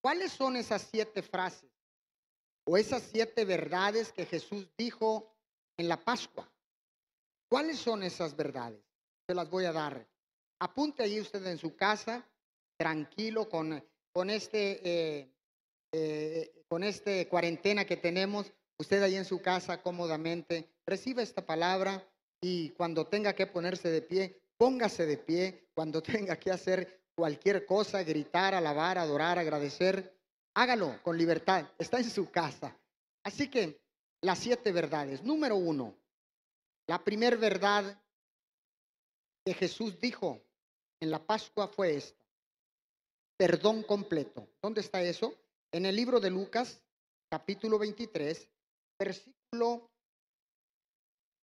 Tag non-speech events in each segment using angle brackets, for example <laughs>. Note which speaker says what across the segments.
Speaker 1: ¿Cuáles son esas siete frases o esas siete verdades que Jesús dijo en la Pascua? ¿Cuáles son esas verdades? Se las voy a dar. Apunte ahí usted en su casa, tranquilo con, con este, eh, eh, con este cuarentena que tenemos. Usted ahí en su casa cómodamente reciba esta palabra y cuando tenga que ponerse de pie, póngase de pie. Cuando <laughs> tenga que hacer cualquier cosa, gritar, alabar, adorar, agradecer, hágalo con libertad. Está en su casa. Así que las siete verdades. Número uno, la primera verdad que Jesús dijo en la Pascua fue esta. Perdón completo. ¿Dónde está eso? En el libro de Lucas, capítulo 23, versículo,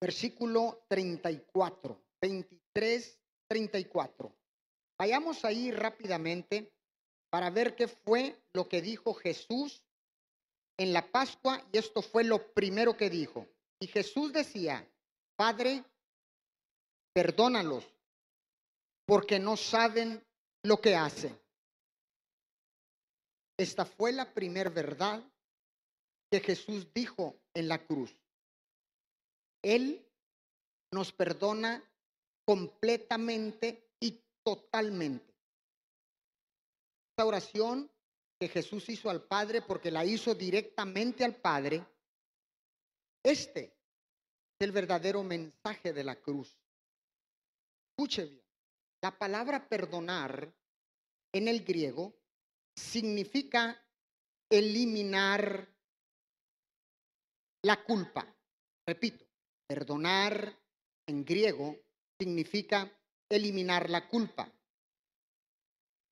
Speaker 1: versículo 34. 23, 34. Vayamos ahí rápidamente para ver qué fue lo que dijo Jesús en la Pascua y esto fue lo primero que dijo. Y Jesús decía, Padre, perdónalos porque no saben lo que hacen. Esta fue la primera verdad que Jesús dijo en la cruz. Él nos perdona completamente totalmente. Esta oración que Jesús hizo al Padre porque la hizo directamente al Padre, este es el verdadero mensaje de la cruz. Escuche bien, la palabra perdonar en el griego significa eliminar la culpa. Repito, perdonar en griego significa eliminar la culpa.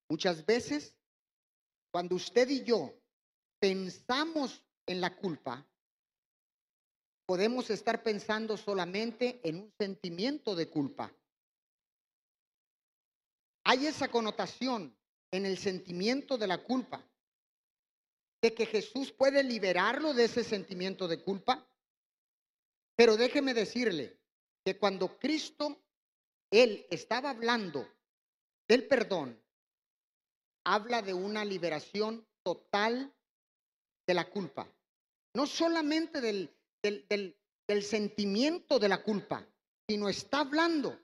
Speaker 1: Muchas veces, cuando usted y yo pensamos en la culpa, podemos estar pensando solamente en un sentimiento de culpa. Hay esa connotación en el sentimiento de la culpa, de que Jesús puede liberarlo de ese sentimiento de culpa. Pero déjeme decirle que cuando Cristo él estaba hablando del perdón, habla de una liberación total de la culpa. No solamente del, del, sentimiento de la culpa, sino está hablando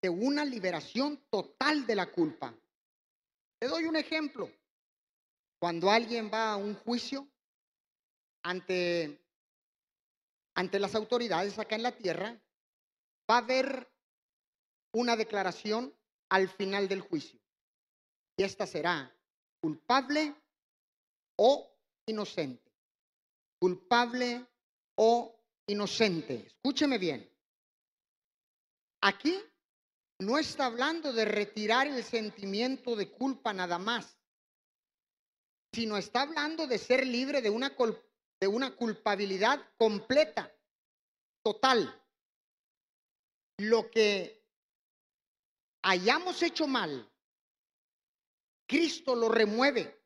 Speaker 1: de una liberación total de la culpa. Te doy un ejemplo. Cuando alguien va a un juicio ante, ante las autoridades acá en la tierra, va a haber una declaración al final del juicio. Y esta será culpable o inocente. Culpable o inocente. Escúcheme bien. Aquí no está hablando de retirar el sentimiento de culpa nada más, sino está hablando de ser libre de una, de una culpabilidad completa, total. Lo que hayamos hecho mal, Cristo lo remueve,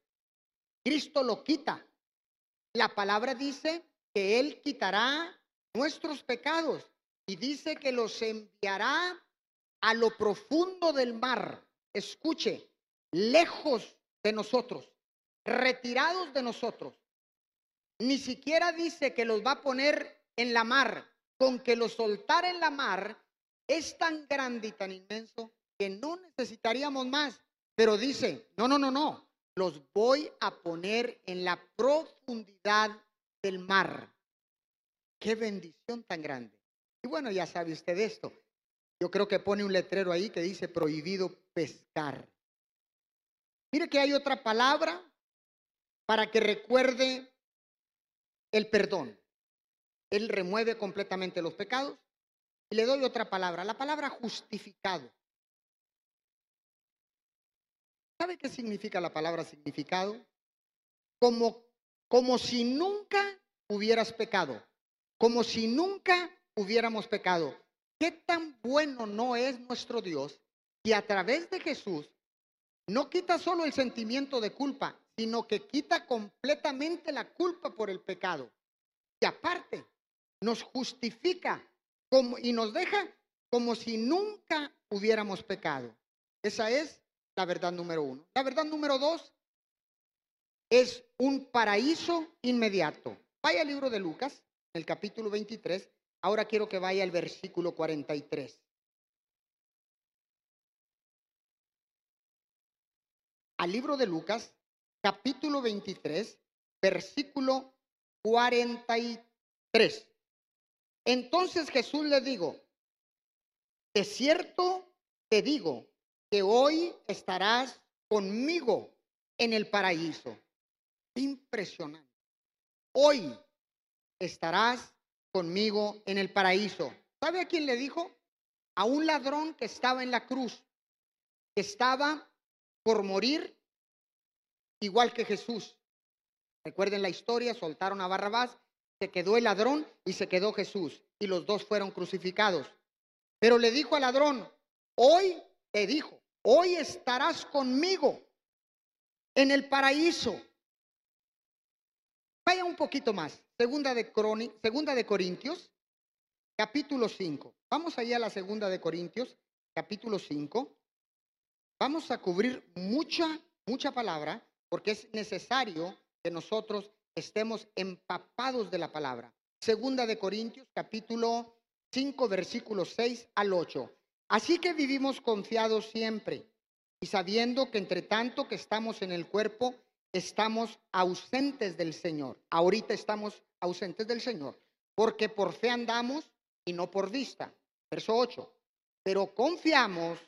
Speaker 1: Cristo lo quita. La palabra dice que Él quitará nuestros pecados y dice que los enviará a lo profundo del mar. Escuche, lejos de nosotros, retirados de nosotros. Ni siquiera dice que los va a poner en la mar. Con que los soltara en la mar es tan grande y tan inmenso que no necesitaríamos más. Pero dice, no, no, no, no, los voy a poner en la profundidad del mar. Qué bendición tan grande. Y bueno, ya sabe usted esto. Yo creo que pone un letrero ahí que dice prohibido pescar. Mire que hay otra palabra para que recuerde el perdón. Él remueve completamente los pecados. Y le doy otra palabra, la palabra justificado. ¿Sabe qué significa la palabra significado? Como, como si nunca hubieras pecado, como si nunca hubiéramos pecado. ¿Qué tan bueno no es nuestro Dios que a través de Jesús no quita solo el sentimiento de culpa, sino que quita completamente la culpa por el pecado? Y aparte, nos justifica como, y nos deja como si nunca hubiéramos pecado. Esa es la verdad número uno. La verdad número dos, es un paraíso inmediato. Vaya al libro de Lucas, el capítulo 23. Ahora quiero que vaya al versículo 43. Al libro de Lucas, capítulo 23, versículo 43. Entonces Jesús le dijo, de cierto te digo que hoy estarás conmigo en el paraíso. Impresionante. Hoy estarás conmigo en el paraíso. ¿Sabe a quién le dijo? A un ladrón que estaba en la cruz, que estaba por morir igual que Jesús. Recuerden la historia, soltaron a Barrabás, se quedó el ladrón y se quedó Jesús, y los dos fueron crucificados. Pero le dijo al ladrón, hoy te dijo, hoy estarás conmigo en el paraíso. Vaya un poquito más. Segunda de, segunda de Corintios, capítulo 5. Vamos allá a la segunda de Corintios, capítulo 5. Vamos a cubrir mucha, mucha palabra porque es necesario que nosotros estemos empapados de la palabra. Segunda de Corintios, capítulo 5, versículos 6 al 8. Así que vivimos confiados siempre y sabiendo que entre tanto que estamos en el cuerpo, estamos ausentes del Señor. Ahorita estamos ausentes del Señor, porque por fe andamos y no por vista. Verso 8. Pero confiamos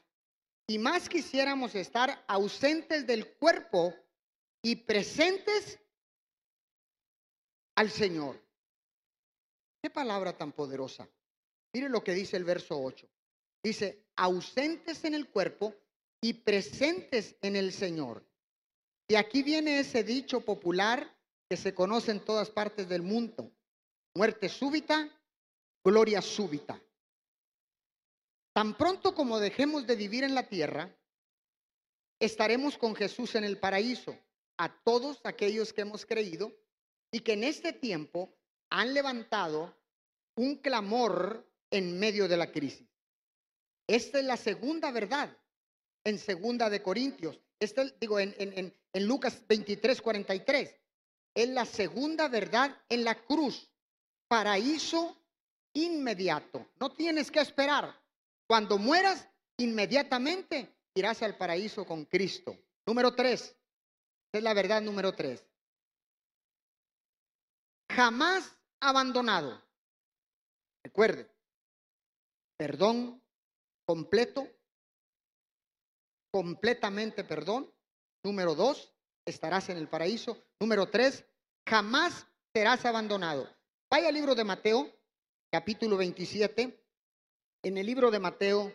Speaker 1: y más quisiéramos estar ausentes del cuerpo y presentes al Señor. Qué palabra tan poderosa. Mire lo que dice el verso 8. Dice, ausentes en el cuerpo y presentes en el Señor. Y aquí viene ese dicho popular que se conoce en todas partes del mundo. Muerte súbita, gloria súbita. Tan pronto como dejemos de vivir en la tierra, estaremos con Jesús en el paraíso. A todos aquellos que hemos creído y que en este tiempo han levantado un clamor en medio de la crisis. Esta es la segunda verdad en segunda de Corintios. Este, digo, en Lucas 23, 43. Es la segunda verdad en la cruz. Paraíso inmediato. No tienes que esperar. Cuando mueras, inmediatamente irás al paraíso con Cristo. Número tres. Es la verdad número tres. Jamás abandonado. Recuerde, perdón completo, completamente perdón. Número dos, estarás en el paraíso. Número tres, jamás serás abandonado. Vaya al libro de Mateo, capítulo 27. En el libro de Mateo,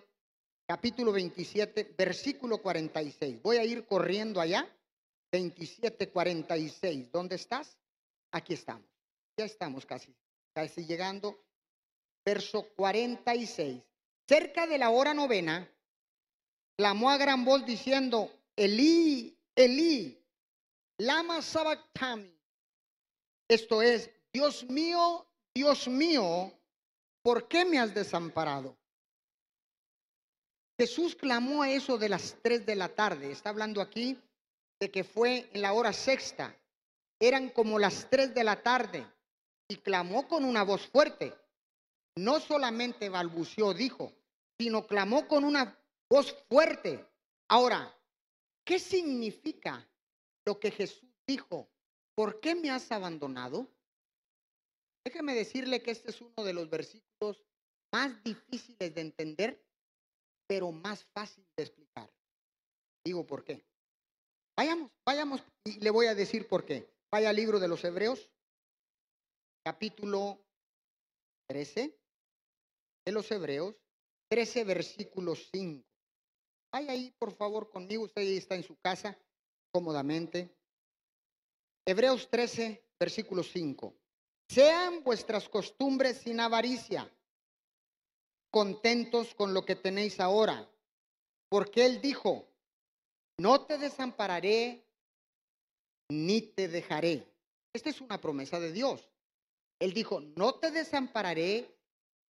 Speaker 1: capítulo 27, versículo 46. Voy a ir corriendo allá. 27, 46. ¿Dónde estás? Aquí estamos. Ya estamos casi, casi llegando. Verso 46. Cerca de la hora novena, clamó a gran voz diciendo, Elí, Elí, lama sabactami. Esto es, Dios mío, Dios mío, ¿por qué me has desamparado? Jesús clamó a eso de las tres de la tarde. Está hablando aquí de que fue en la hora sexta. Eran como las tres de la tarde y clamó con una voz fuerte. No solamente balbuceó, dijo, sino clamó con una voz fuerte. Ahora, ¿qué significa lo que Jesús dijo? ¿Por qué me has abandonado? Déjeme decirle que este es uno de los versículos más difíciles de entender, pero más fácil de explicar. Digo por qué. Vayamos, vayamos y le voy a decir por qué. Vaya al libro de los Hebreos, capítulo 13 de los Hebreos, 13 versículos 5. Vaya ahí, por favor, conmigo. Usted está en su casa cómodamente. Hebreos 13, versículo 5. Sean vuestras costumbres sin avaricia, contentos con lo que tenéis ahora, porque Él dijo, no te desampararé ni te dejaré. Esta es una promesa de Dios. Él dijo, no te desampararé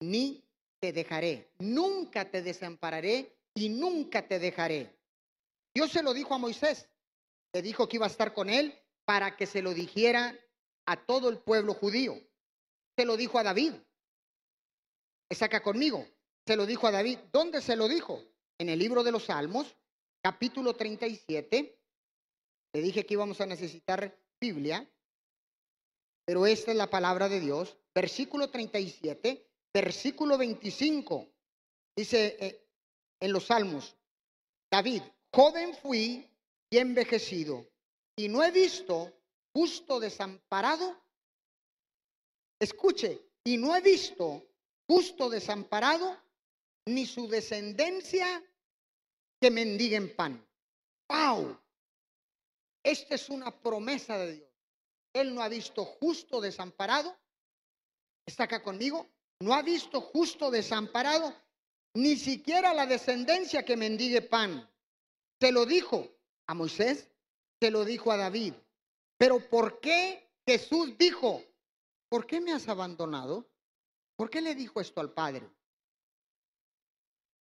Speaker 1: ni te dejaré. Nunca te desampararé y nunca te dejaré. Dios se lo dijo a Moisés. Le dijo que iba a estar con él para que se lo dijera a todo el pueblo judío. Se lo dijo a David. Está acá conmigo. Se lo dijo a David. ¿Dónde se lo dijo? En el libro de los Salmos, capítulo 37. Le dije que íbamos a necesitar Biblia, pero esta es la palabra de Dios. Versículo 37, versículo 25. Dice eh, en los Salmos, David, joven fui y envejecido, y no he visto justo desamparado. Escuche, y no he visto justo desamparado, ni su descendencia que mendiguen pan. ¡Wow! Esta es una promesa de Dios. Él no ha visto justo desamparado. ¿Está acá conmigo? No ha visto justo desamparado, ni siquiera la descendencia que mendigue pan. Se lo dijo a Moisés, se lo dijo a David. Pero ¿por qué Jesús dijo, ¿por qué me has abandonado? ¿Por qué le dijo esto al Padre?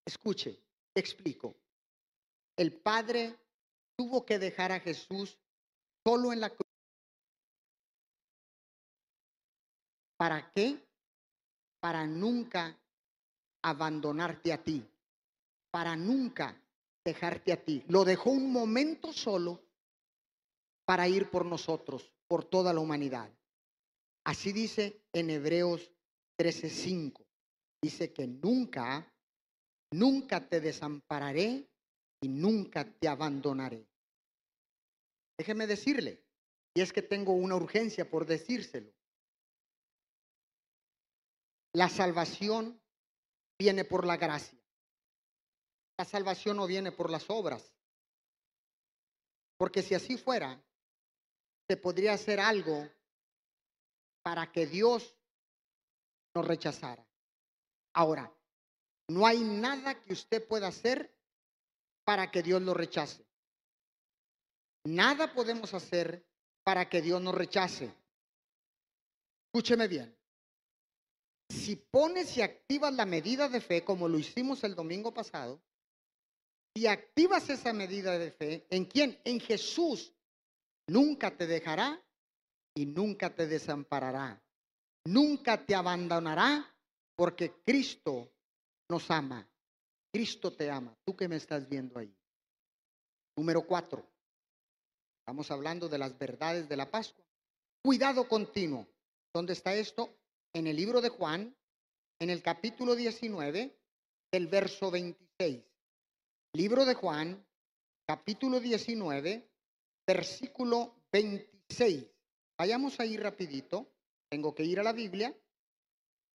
Speaker 1: Escuche, explico. El Padre tuvo que dejar a Jesús solo en la cruz. ¿Para qué? Para nunca abandonarte a ti, para nunca dejarte a ti. Lo dejó un momento solo para ir por nosotros, por toda la humanidad. Así dice en Hebreos 13:5. Dice que nunca, nunca te desampararé y nunca te abandonaré. Déjeme decirle, y es que tengo una urgencia por decírselo. La salvación viene por la gracia. La salvación no viene por las obras. Porque si así fuera, se podría hacer algo para que Dios nos rechazara. Ahora, no hay nada que usted pueda hacer para que Dios lo rechace. Nada podemos hacer para que Dios nos rechace. Escúcheme bien. Si pones y activas la medida de fe, como lo hicimos el domingo pasado, y activas esa medida de fe, ¿en quién? En Jesús. Nunca te dejará y nunca te desamparará. Nunca te abandonará porque Cristo nos ama. Cristo te ama. Tú que me estás viendo ahí. Número cuatro. Estamos hablando de las verdades de la Pascua. Cuidado continuo. ¿Dónde está esto? En el libro de Juan, en el capítulo 19, del verso 26. Libro de Juan, capítulo 19, versículo 26. Vayamos ahí rapidito. Tengo que ir a la Biblia.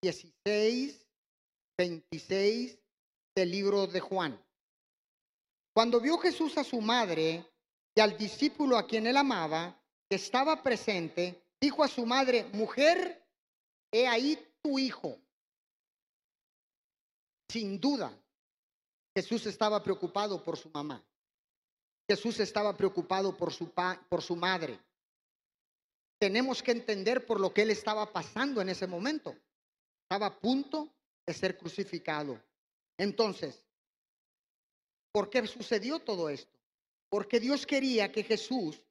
Speaker 1: 16, 26 del libro de Juan. Cuando vio Jesús a su madre y al discípulo a quien él amaba, que estaba presente, dijo a su madre, mujer, he ahí tu hijo. Sin duda, Jesús estaba preocupado por su mamá. Jesús estaba preocupado por su, pa, por su madre. Tenemos que entender por lo que él estaba pasando en ese momento. Estaba a punto de ser crucificado. Entonces, ¿por qué sucedió todo esto? Porque Dios quería que Jesús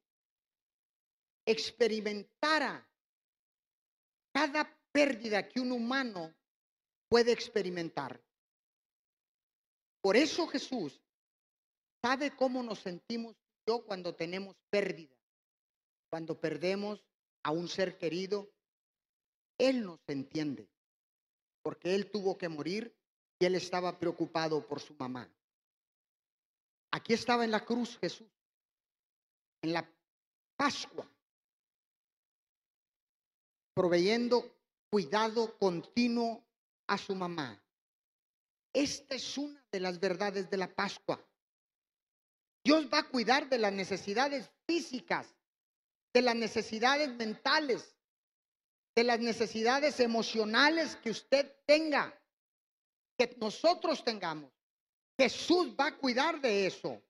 Speaker 1: experimentara cada pérdida que un humano puede experimentar. Por eso Jesús sabe cómo nos sentimos yo cuando tenemos pérdida, cuando perdemos a un ser querido. Él nos entiende, porque Él tuvo que morir y Él estaba preocupado por su mamá. Aquí estaba en la cruz Jesús, en la Pascua, proveyendo cuidado continuo a su mamá. Esta es una de las verdades de la Pascua. Dios va a cuidar de las necesidades físicas, de las necesidades mentales, de las necesidades emocionales que usted tenga, que nosotros tengamos. Jesús va a cuidar de eso.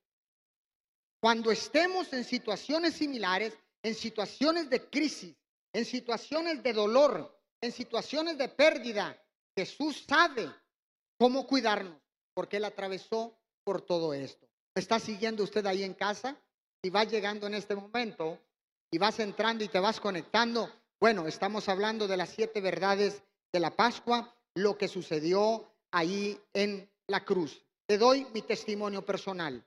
Speaker 1: Cuando estemos en situaciones similares, en situaciones de crisis, en situaciones de dolor, en situaciones de pérdida, Jesús sabe cómo cuidarnos, porque Él atravesó por todo esto. ¿Me está siguiendo usted ahí en casa? Si va llegando en este momento, y vas entrando y te vas conectando, bueno, estamos hablando de las siete verdades de la Pascua, lo que sucedió ahí en la cruz. Te doy mi testimonio personal.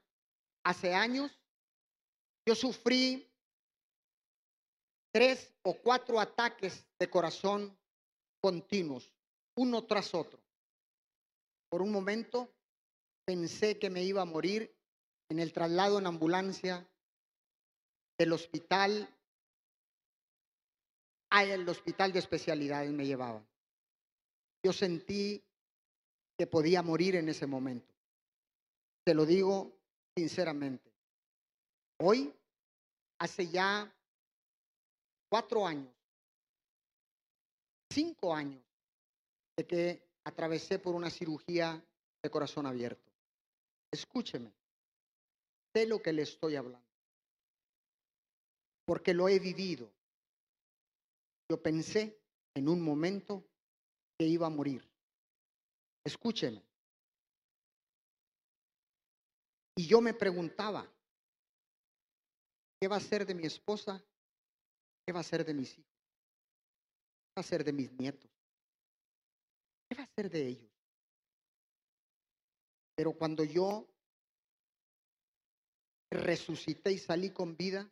Speaker 1: Hace años yo sufrí tres o cuatro ataques de corazón continuos, uno tras otro. Por un momento pensé que me iba a morir en el traslado en ambulancia del hospital al hospital de especialidades me llevaban. Yo sentí que podía morir en ese momento. Te lo digo sinceramente. Hoy, hace ya cuatro años, cinco años, de que atravesé por una cirugía de corazón abierto. Escúcheme, sé lo que le estoy hablando, porque lo he vivido. Yo pensé en un momento que iba a morir. Escúcheme. Y yo me preguntaba, ¿qué va a ser de mi esposa? ¿Qué va a ser de mis hijos? ¿Qué va a ser de mis nietos? ¿Qué va a ser de ellos? Pero cuando yo resucité y salí con vida,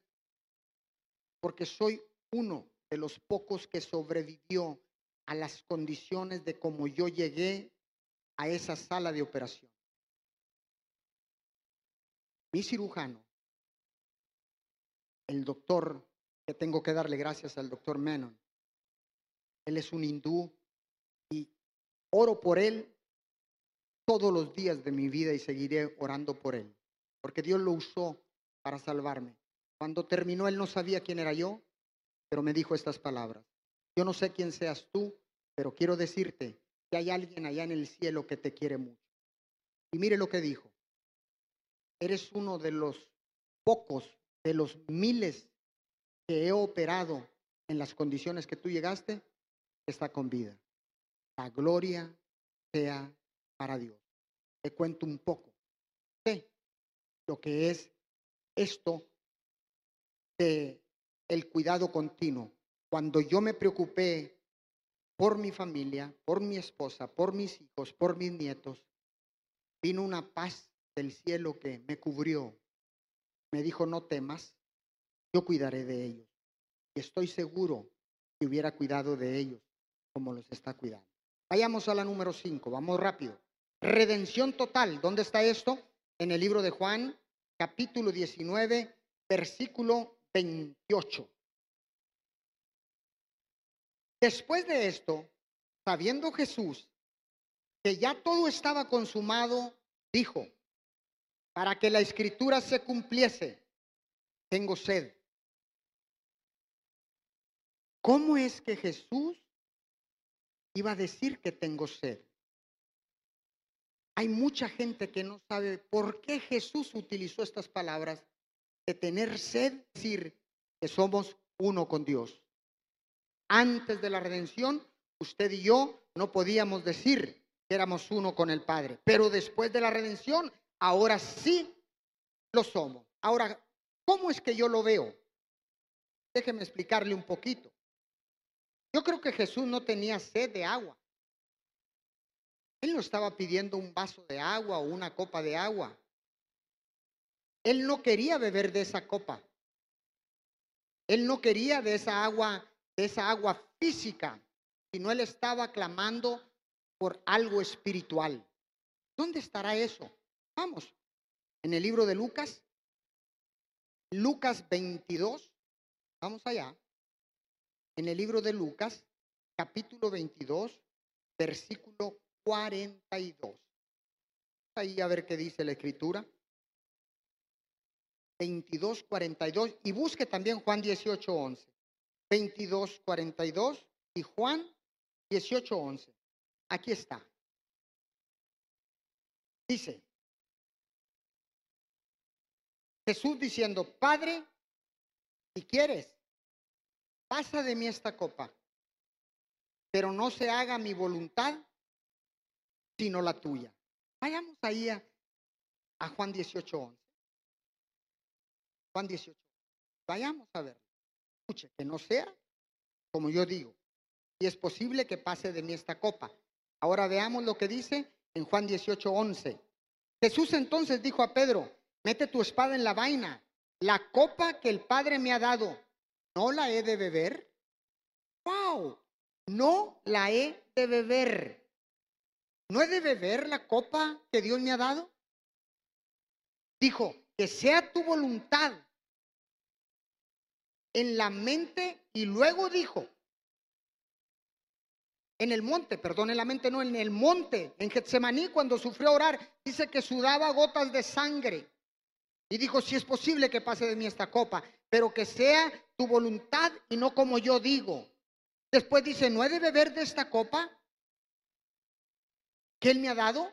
Speaker 1: porque soy uno de los pocos que sobrevivió a las condiciones de cómo yo llegué a esa sala de operación. Mi cirujano, el doctor, que tengo que darle gracias al doctor Menon, él es un hindú y oro por él todos los días de mi vida y seguiré orando por él, porque Dios lo usó para salvarme. Cuando terminó, él no sabía quién era yo, pero me dijo estas palabras. Yo no sé quién seas tú, pero quiero decirte que hay alguien allá en el cielo que te quiere mucho. Y mire lo que dijo. Eres uno de los pocos, de los miles que he operado en las condiciones que tú llegaste, está con vida. La gloria sea para Dios. Te cuento un poco. Sé lo que es esto de el cuidado continuo. Cuando yo me preocupé por mi familia, por mi esposa, por mis hijos, por mis nietos, vino una paz del cielo que me cubrió. Me dijo, no temas, yo cuidaré de ellos. Y estoy seguro que hubiera cuidado de ellos como los está cuidando. Vayamos a la número 5, vamos rápido. Redención total, ¿dónde está esto? En el libro de Juan, capítulo 19, versículo 28. Después de esto, sabiendo Jesús que ya todo estaba consumado, dijo, para que la escritura se cumpliese, tengo sed. ¿Cómo es que Jesús iba a decir que tengo sed? Hay mucha gente que no sabe por qué Jesús utilizó estas palabras de tener sed, decir que somos uno con Dios. Antes de la redención, usted y yo no podíamos decir que éramos uno con el Padre, pero después de la redención, ahora sí lo somos. Ahora, ¿cómo es que yo lo veo? Déjeme explicarle un poquito. Yo creo que Jesús no tenía sed de agua. Él no estaba pidiendo un vaso de agua o una copa de agua. Él no quería beber de esa copa. Él no quería de esa agua, de esa agua física, sino él estaba clamando por algo espiritual. ¿Dónde estará eso? Vamos, en el libro de Lucas, Lucas 22, vamos allá, en el libro de Lucas, capítulo 22, versículo 42. Ahí a ver qué dice la escritura. 22, 42 y busque también Juan 18, 11. 22, 42 y Juan 18, 11. Aquí está. Dice, Jesús diciendo, Padre, si quieres, pasa de mí esta copa, pero no se haga mi voluntad, sino la tuya. Vayamos ahí a, Juan 18, 11. Juan 18. Vayamos a ver. escuche, que no sea como yo digo. Y es posible que pase de mí esta copa. Ahora veamos lo que dice en Juan 18, 11. Jesús entonces dijo a Pedro, mete tu espada en la vaina. La copa que el Padre me ha dado, ¿no la he de beber? ¡Wow! No la he de beber. ¿No he de beber la copa que Dios me ha dado? Dijo, que sea tu voluntad en la mente y luego dijo, en el monte, perdón, en la mente no, en el monte, en Getsemaní, cuando sufrió orar, dice que sudaba gotas de sangre. Y dijo, si es posible que pase de mí esta copa, pero que sea tu voluntad y no como yo digo. Después dice, ¿no he de beber de esta copa que Él me ha dado?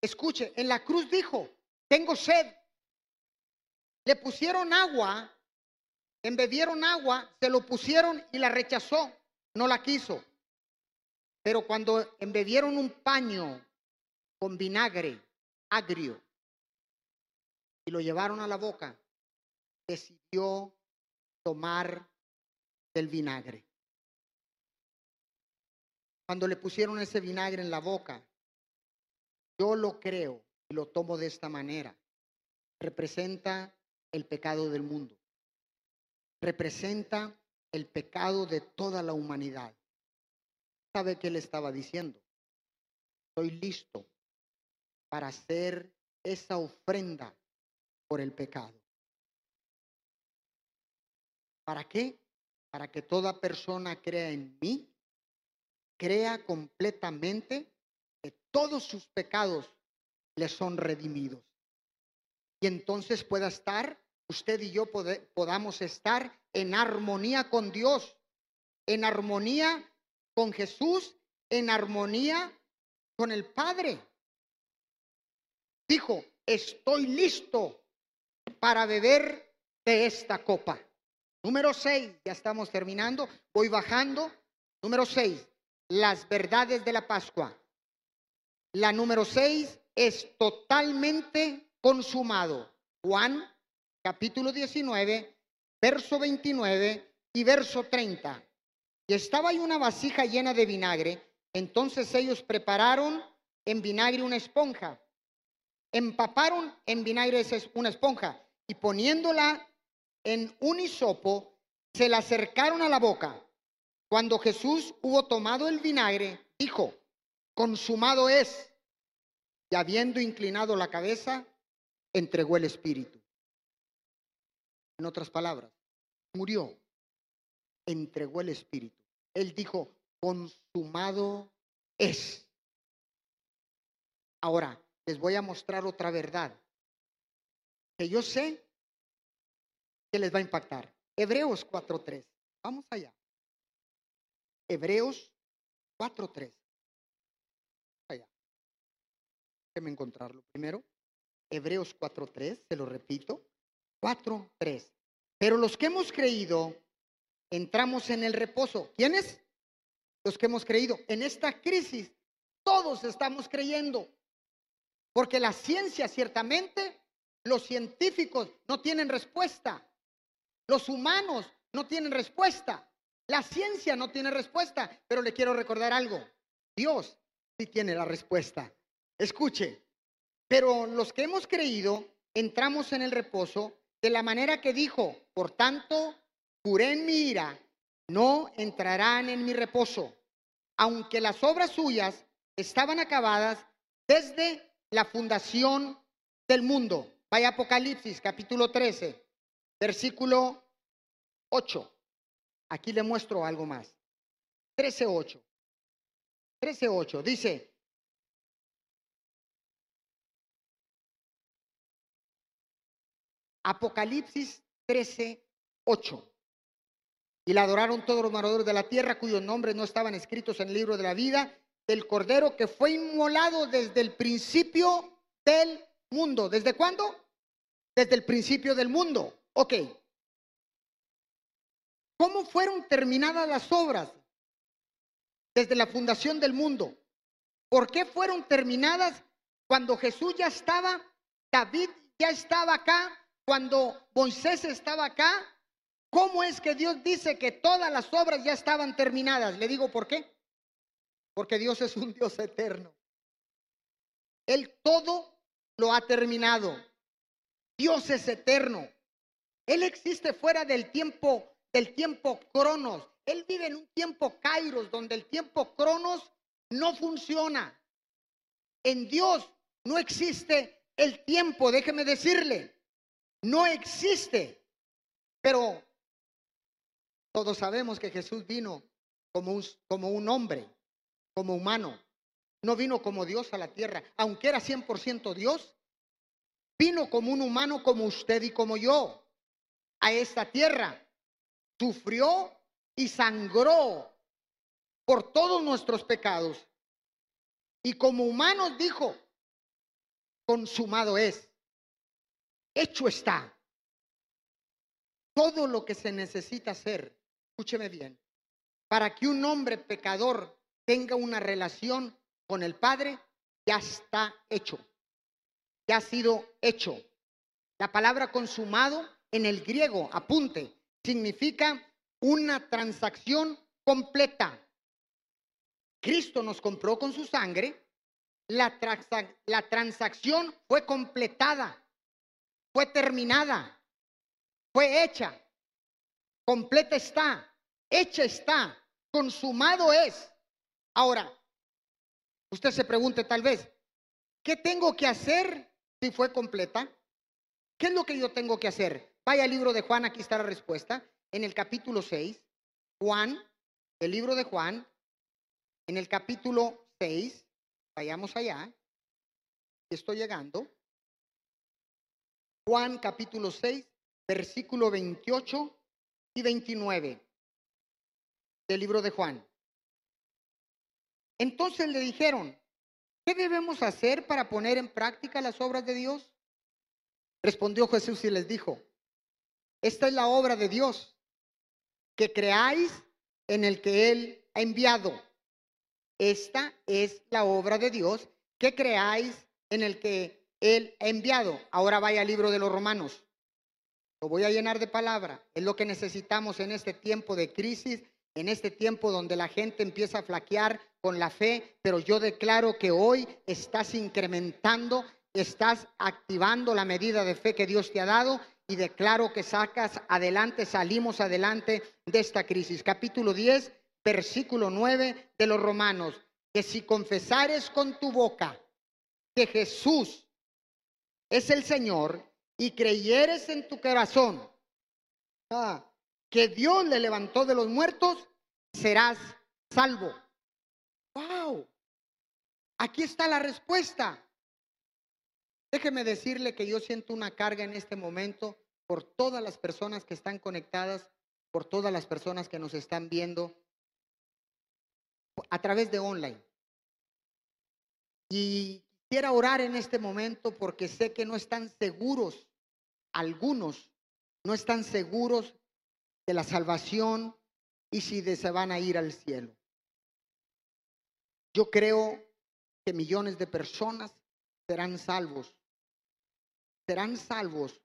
Speaker 1: Escuche, en la cruz dijo, tengo sed. Le pusieron agua, embebieron agua, se lo pusieron y la rechazó, no la quiso. Pero cuando embebieron un paño con vinagre agrio y lo llevaron a la boca, decidió tomar del vinagre. Cuando le pusieron ese vinagre en la boca, yo lo creo y lo tomo de esta manera. Representa el pecado del mundo. Representa el pecado de toda la humanidad. ¿Sabe qué le estaba diciendo? Estoy listo para hacer esa ofrenda por el pecado. ¿Para qué? Para que toda persona crea en mí, crea completamente que todos sus pecados le son redimidos. Y entonces pueda estar, usted y yo podamos estar en armonía con Dios, en armonía con Jesús en armonía con el Padre. Dijo, estoy listo para beber de esta copa. Número seis, ya estamos terminando, voy bajando. Número seis, las verdades de la Pascua. La número seis es totalmente consumado. Juan capítulo 19, verso 29 y verso 30. Y estaba ahí una vasija llena de vinagre. Entonces ellos prepararon en vinagre una esponja. Empaparon en vinagre una esponja y poniéndola en un hisopo, se la acercaron a la boca. Cuando Jesús hubo tomado el vinagre, dijo, consumado es. Y habiendo inclinado la cabeza, entregó el espíritu. En otras palabras, murió entregó el Espíritu. Él dijo, consumado es. Ahora, les voy a mostrar otra verdad que yo sé que les va a impactar. Hebreos 4.3. Vamos allá. Hebreos 4.3. Allá. Déjenme encontrarlo primero. Hebreos 4.3, se lo repito. 4.3. Pero los que hemos creído entramos en el reposo. ¿Quiénes? Los que hemos creído. En esta crisis todos estamos creyendo. Porque la ciencia ciertamente, los científicos no tienen respuesta. Los humanos no tienen respuesta. La ciencia no tiene respuesta. Pero le quiero recordar algo. Dios sí tiene la respuesta. Escuche. Pero los que hemos creído entramos en el reposo de la manera que dijo, por tanto, juré en mi ira, no entrarán en mi reposo, aunque las obras suyas estaban acabadas desde la fundación del mundo. Vaya Apocalipsis capítulo 13, versículo 8. Aquí le muestro algo más. 13.8. 13.8 dice, Apocalipsis 13.8. Y la adoraron todos los moradores de la tierra cuyos nombres no estaban escritos en el libro de la vida del Cordero que fue inmolado desde el principio del mundo. ¿Desde cuándo? Desde el principio del mundo. Ok. ¿Cómo fueron terminadas las obras desde la fundación del mundo? ¿Por qué fueron terminadas cuando Jesús ya estaba, David ya estaba acá, cuando Moisés estaba acá, ¿Cómo es que Dios dice que todas las obras ya estaban terminadas? Le digo por qué. Porque Dios es un Dios eterno. Él todo lo ha terminado. Dios es eterno. Él existe fuera del tiempo, del tiempo cronos. Él vive en un tiempo kairos, donde el tiempo cronos no funciona. En Dios no existe el tiempo, déjeme decirle. No existe. Pero todos sabemos que Jesús vino como un, como un hombre, como humano. No vino como Dios a la tierra. Aunque era 100% Dios, vino como un humano como usted y como yo a esta tierra. Sufrió y sangró por todos nuestros pecados. Y como humanos dijo, consumado es, hecho está. Todo lo que se necesita hacer, escúcheme bien, para que un hombre pecador tenga una relación con el Padre, ya está hecho, ya ha sido hecho. La palabra consumado en el griego, apunte, significa una transacción completa. Cristo nos compró con su sangre, la, la transacción fue completada, fue terminada, fue hecha, completa está, hecha está, consumado es. Ahora, usted se pregunte tal vez, ¿qué tengo que hacer si fue completa? ¿Qué es lo que yo tengo que hacer? Vaya al libro de Juan, aquí está la respuesta. En el capítulo 6, Juan, el libro de Juan, en el capítulo 6, vayamos allá, estoy llegando. Juan capítulo 6, versículo 28 y 29 del libro de Juan. Entonces le dijeron, ¿qué debemos hacer para poner en práctica las obras de Dios? Respondió Jesús y les dijo, esta es la obra de Dios, que creáis en el que Él ha enviado. Esta es la obra de Dios, que creáis en el que Él ha enviado. Ahora vaya al libro de los Romanos. Lo voy a llenar de palabra. Es lo que necesitamos en este tiempo de crisis, en este tiempo donde la gente empieza a flaquear con la fe, pero yo declaro que hoy estás incrementando, estás activando la medida de fe que Dios te ha dado y declaro que sacas adelante, salimos adelante de esta crisis. Capítulo 10, versículo 9 de los Romanos, que si confesares con tu boca que Jesús es el Señor y creyeres en tu corazón ah, que Dios le levantó de los muertos, serás salvo. ¡Wow! Aquí está la respuesta. Déjeme decirle que yo siento una carga en este momento por todas las personas que están conectadas, por todas las personas que nos están viendo a través de online. Y quiero orar en este momento porque sé que no están seguros, algunos no están seguros de la salvación y si se van a ir al cielo. Yo creo que millones de personas serán salvos serán salvos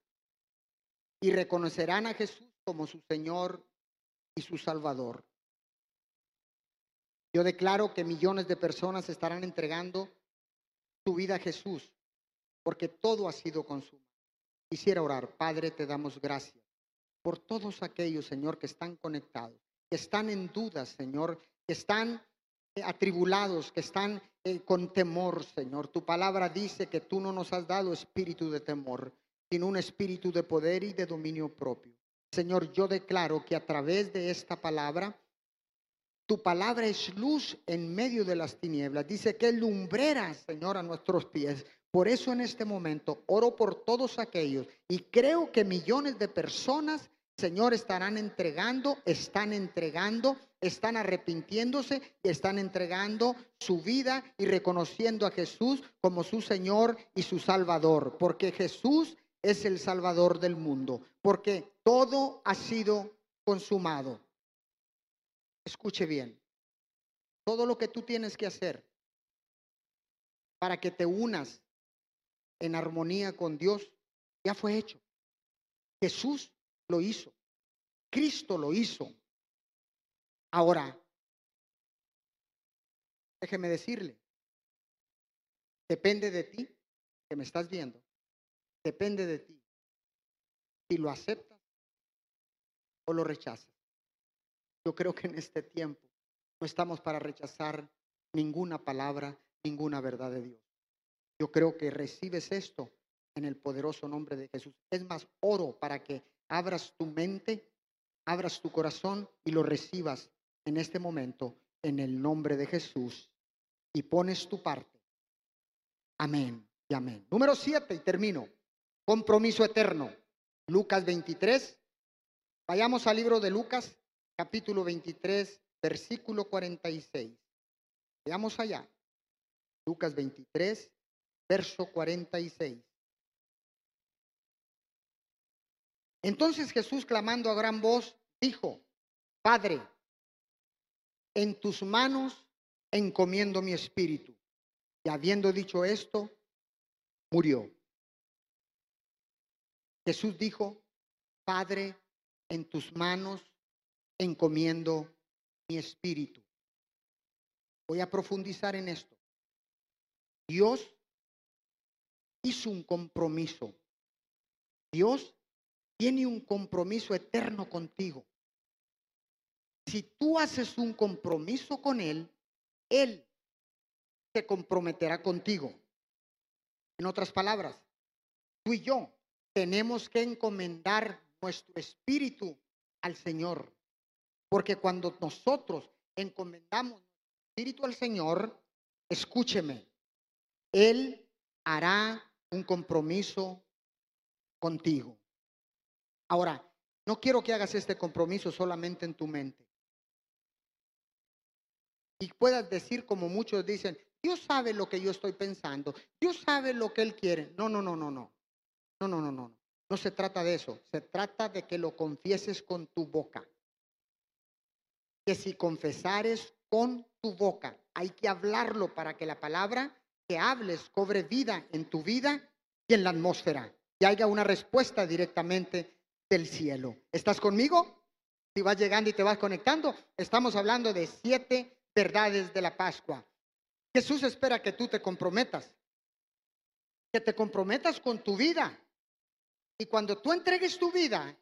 Speaker 1: y reconocerán a Jesús como su Señor y su Salvador. Yo declaro que millones de personas estarán entregando su vida a Jesús, porque todo ha sido consumado. Quisiera orar, Padre, te damos gracias por todos aquellos, Señor, que están conectados, que están en dudas, Señor, que están eh, atribulados, que están eh, con temor, Señor. Tu palabra dice que tú no nos has dado espíritu de temor, sino un espíritu de poder y de dominio propio. Señor, yo declaro que a través de esta palabra, tu palabra es luz en medio de las tinieblas. Dice que lumbrera, Señor, a nuestros pies. Por eso en este momento oro por todos aquellos y creo que millones de personas Señor, estarán entregando, están entregando, están arrepintiéndose y están entregando su vida y reconociendo a Jesús como su Señor y su Salvador, porque Jesús es el Salvador del mundo, porque todo ha sido consumado. Escuche bien, todo lo que tú tienes que hacer para que te unas en armonía con Dios ya fue hecho. Jesús lo hizo. Cristo lo hizo. Ahora, déjeme decirle, depende de ti, que me estás viendo, depende de ti si lo aceptas o lo rechazas. Yo creo que en este tiempo no estamos para rechazar ninguna palabra, ninguna verdad de Dios. Yo creo que recibes esto en el poderoso nombre de Jesús. Es más, oro para que abras tu mente, abras tu corazón y lo recibas en este momento en el nombre de Jesús y pones tu parte. Amén y amén. Número siete, y termino. Compromiso eterno. Lucas 23. Vayamos al libro de Lucas, capítulo 23, versículo 46. Veamos allá. Lucas 23, verso 46. Entonces Jesús, clamando a gran voz, dijo, Padre, en tus manos encomiendo mi espíritu. Y habiendo dicho esto, murió. Jesús dijo, Padre, en tus manos encomiendo mi espíritu. Voy a profundizar en esto. Dios hizo un compromiso. Dios tiene un compromiso eterno contigo. Si tú haces un compromiso con Él, Él se comprometerá contigo. En otras palabras, tú y yo tenemos que encomendar nuestro espíritu al Señor. Porque cuando nosotros encomendamos espíritu al Señor, escúcheme, Él hará un compromiso contigo. Ahora, no quiero que hagas este compromiso solamente en tu mente. Y puedas decir como muchos dicen, Dios sabe lo que yo estoy pensando, Dios sabe lo que Él quiere. No, no, no, no, no. No, no, no, no. No se trata de eso. Se trata de que lo confieses con tu boca. Que si confesares con tu boca, hay que hablarlo para que la palabra que hables cobre vida en tu vida y en la atmósfera. Y haya una respuesta directamente del cielo. ¿Estás conmigo? Si vas llegando y te vas conectando, estamos hablando de siete verdades de la Pascua. Jesús espera que tú te comprometas, que te comprometas con tu vida. Y cuando tú entregues tu vida,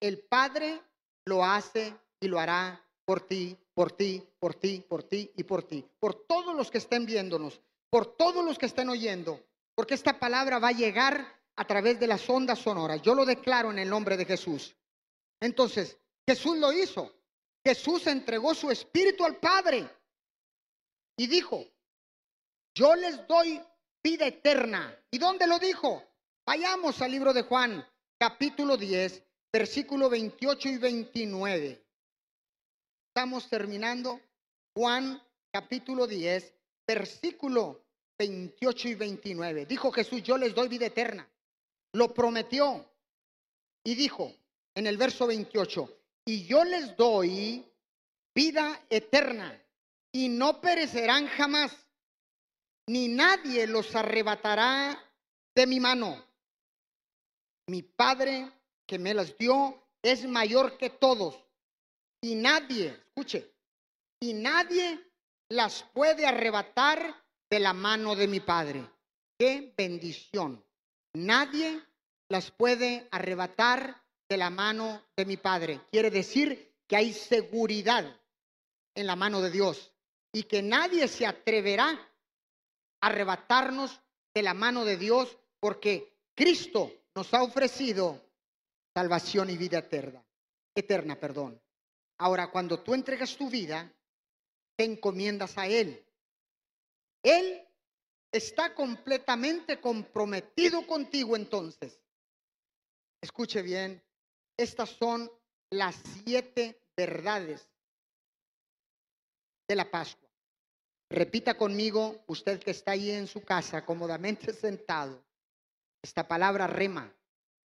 Speaker 1: el Padre lo hace y lo hará por ti, por ti, por ti, por ti y por ti. Por todos los que estén viéndonos, por todos los que estén oyendo. Porque esta palabra va a llegar a través de las ondas sonoras. Yo lo declaro en el nombre de Jesús. Entonces, Jesús lo hizo. Jesús entregó su espíritu al Padre y dijo, yo les doy vida eterna. ¿Y dónde lo dijo? Vayamos al libro de Juan, capítulo 10, versículo 28 y 29. Estamos terminando Juan, capítulo 10, versículo 28 y 29. Dijo Jesús, yo les doy vida eterna. Lo prometió y dijo en el verso 28, y yo les doy vida eterna y no perecerán jamás, ni nadie los arrebatará de mi mano. Mi Padre que me las dio es mayor que todos y nadie, escuche, y nadie las puede arrebatar de la mano de mi Padre. Qué bendición. Nadie las puede arrebatar de la mano de mi Padre. Quiere decir que hay seguridad en la mano de Dios y que nadie se atreverá a arrebatarnos de la mano de Dios porque Cristo nos ha ofrecido salvación y vida eterna. Eterna, perdón. Ahora, cuando tú entregas tu vida, te encomiendas a Él. Él está completamente comprometido contigo entonces. Escuche bien, estas son las siete verdades de la Pascua. Repita conmigo, usted que está ahí en su casa, cómodamente <laughs> sentado, esta palabra rema,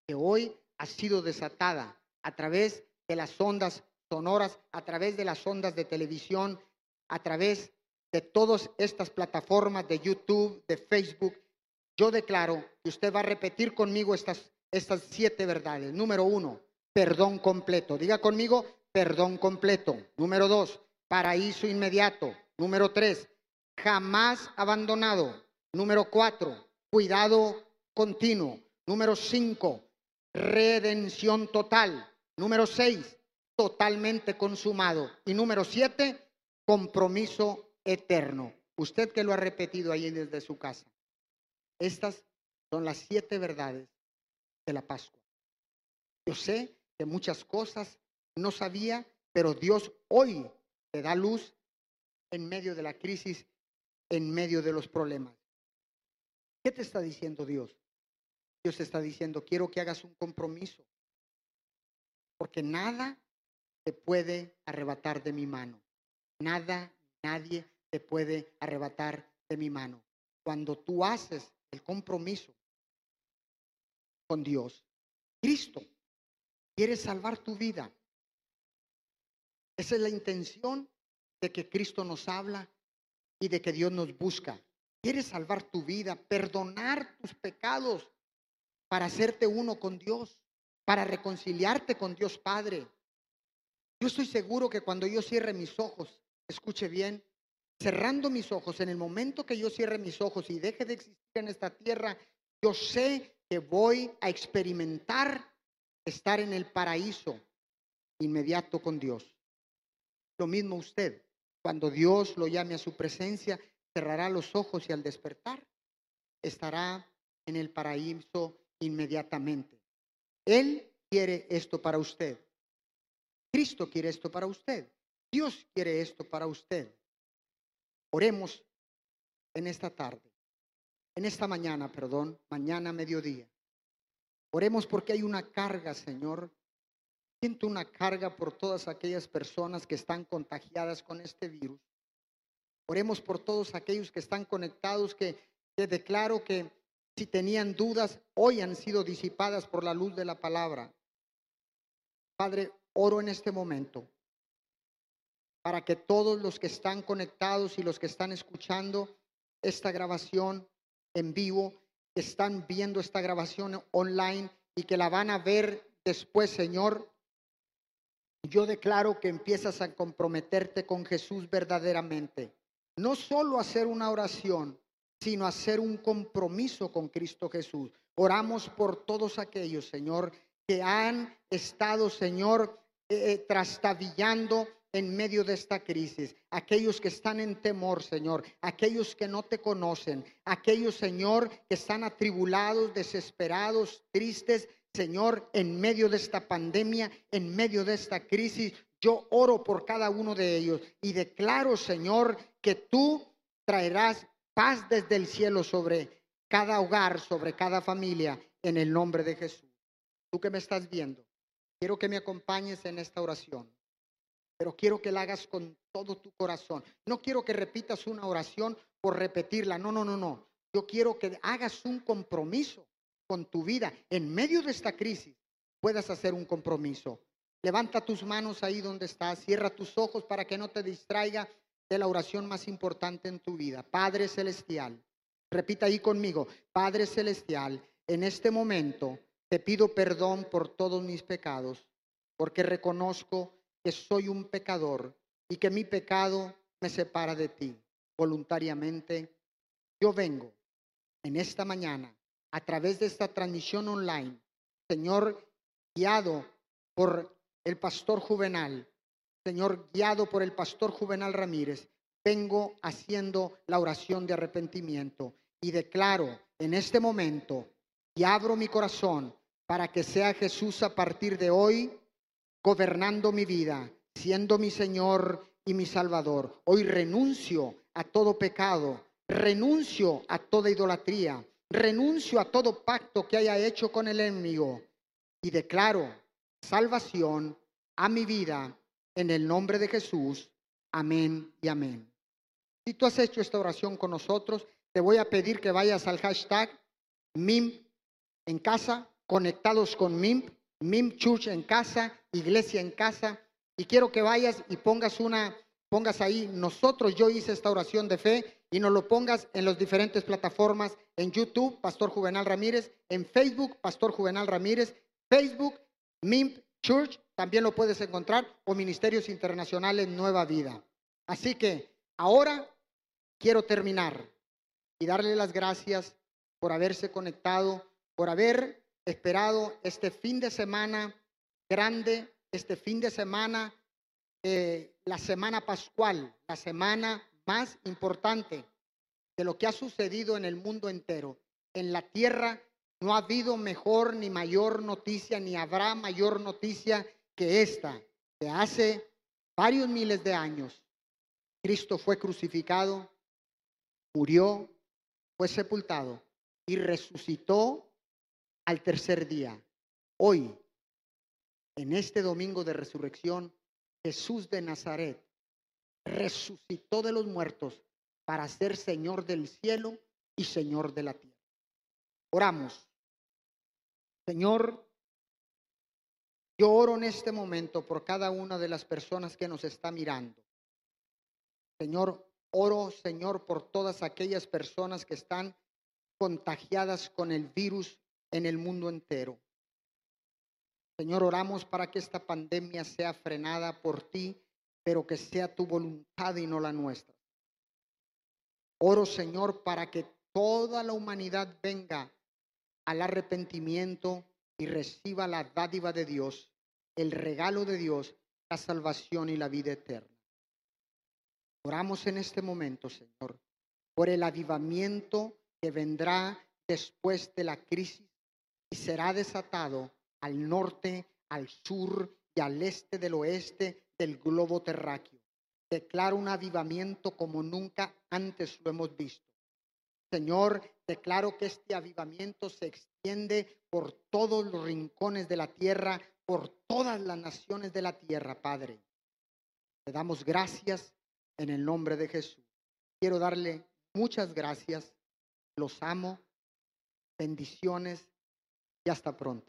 Speaker 1: que hoy ha sido desatada a través de las ondas sonoras, a través de las ondas de televisión, a través de todas estas plataformas de YouTube, de Facebook. Yo declaro que usted va a repetir conmigo estas, estas siete verdades. Número uno, perdón completo. Diga conmigo, perdón completo. Número dos, paraíso inmediato. Número tres, jamás abandonado. Número cuatro, cuidado continuo. Número cinco, redención total. Número seis, totalmente consumado. Y número siete, compromiso eterno. Usted que lo ha repetido ahí desde su casa. Estas son las siete verdades de la Pascua. Yo sé que muchas cosas no sabía, pero Dios hoy te da luz en medio de la crisis, en medio de los problemas. ¿Qué te está diciendo Dios? Dios está diciendo, quiero que hagas un compromiso, porque nada te puede arrebatar de mi mano. Nada, nadie te puede arrebatar de mi mano. Cuando tú haces el compromiso con Dios, Cristo quiere salvar tu vida. Esa es la intención de que Cristo nos habla y de que Dios nos busca. Quiere salvar tu vida, perdonar tus pecados para hacerte uno con Dios, para reconciliarte con Dios Padre. Yo estoy seguro que cuando yo cierre mis ojos, escuche bien, cerrando mis ojos, en el momento que yo cierre mis ojos y deje de existir en esta tierra, yo sé que voy a experimentar estar en el paraíso inmediato con Dios. Lo mismo usted, cuando Dios lo llame a su presencia, cerrará los ojos y al despertar estará en el paraíso inmediatamente. Él quiere esto para usted. Cristo quiere esto para usted. Dios quiere esto para usted. Oremos en esta tarde, en esta mañana, perdón, mañana mediodía. Oremos porque hay una carga, Señor. Siento una carga por todas aquellas personas que están contagiadas con este virus. Oremos por todos aquellos que están conectados, que, que declaro que si tenían dudas, hoy han sido disipadas por la luz de la palabra. Padre, oro en este momento para que todos los que están conectados y los que están escuchando esta grabación en vivo, que están viendo esta grabación online y que la van a ver después, Señor, yo declaro que empiezas a comprometerte con Jesús verdaderamente. No solo hacer una oración, sino hacer un compromiso con Cristo Jesús. Oramos por todos aquellos, Señor, que han estado, Señor, eh, trastabillando en medio de esta crisis, aquellos que están en temor, Señor, aquellos que no te conocen, aquellos, Señor, que están atribulados, desesperados, tristes, Señor, en medio de esta pandemia, en medio de esta crisis, yo oro por cada uno de ellos y declaro, Señor, que tú traerás paz desde el cielo sobre cada hogar, sobre cada familia, en el nombre de Jesús. Tú que me estás viendo, quiero que me acompañes en esta oración pero quiero que la hagas con todo tu corazón. No quiero que repitas una oración por repetirla. No, no, no, no. Yo quiero que hagas un compromiso con tu vida. En medio de esta crisis, puedas hacer un compromiso. Levanta tus manos ahí donde estás, cierra tus ojos para que no te distraiga de la oración más importante en tu vida. Padre Celestial, repita ahí conmigo, Padre Celestial, en este momento te pido perdón por todos mis pecados, porque reconozco que soy un pecador y que mi pecado me separa de ti voluntariamente. Yo vengo en esta mañana a través de esta transmisión online, Señor, guiado por el pastor Juvenal, Señor, guiado por el pastor Juvenal Ramírez, vengo haciendo la oración de arrepentimiento y declaro en este momento y abro mi corazón para que sea Jesús a partir de hoy gobernando mi vida, siendo mi Señor y mi Salvador. Hoy renuncio a todo pecado, renuncio a toda idolatría, renuncio a todo pacto que haya hecho con el enemigo y declaro salvación a mi vida en el nombre de Jesús. Amén y amén. Si tú has hecho esta oración con nosotros, te voy a pedir que vayas al hashtag MIM en casa, conectados con MIM MIM Church en casa, iglesia en casa. Y quiero que vayas y pongas una, pongas ahí, nosotros, yo hice esta oración de fe y nos lo pongas en las diferentes plataformas, en YouTube, Pastor Juvenal Ramírez, en Facebook, Pastor Juvenal Ramírez, Facebook, MIM Church, también lo puedes encontrar, o Ministerios Internacionales Nueva Vida. Así que ahora quiero terminar y darle las gracias por haberse conectado, por haber esperado este fin de semana grande, este fin de semana, eh, la semana pascual, la semana más importante de lo que ha sucedido en el mundo entero. En la tierra no ha habido mejor ni mayor noticia, ni habrá mayor noticia que esta, que hace varios miles de años Cristo fue crucificado, murió, fue sepultado y resucitó al tercer día. Hoy, en este domingo de resurrección, Jesús de Nazaret resucitó de los muertos para ser Señor del cielo y Señor de la tierra. Oramos. Señor, yo oro en este momento por cada una de las personas que nos está mirando. Señor, oro, Señor, por todas aquellas personas que están contagiadas con el virus en el mundo entero. Señor, oramos para que esta pandemia sea frenada por ti, pero que sea tu voluntad y no la nuestra. Oro, Señor, para que toda la humanidad venga al arrepentimiento y reciba la dádiva de Dios, el regalo de Dios, la salvación y la vida eterna. Oramos en este momento, Señor, por el avivamiento que vendrá después de la crisis y será desatado al norte, al sur y al este del oeste del globo terráqueo. Declaro un avivamiento como nunca antes lo hemos visto. Señor, declaro que este avivamiento se extiende por todos los rincones de la tierra, por todas las naciones de la tierra, Padre. Te damos gracias en el nombre de Jesús. Quiero darle muchas gracias. Los amo. Bendiciones y hasta pronto.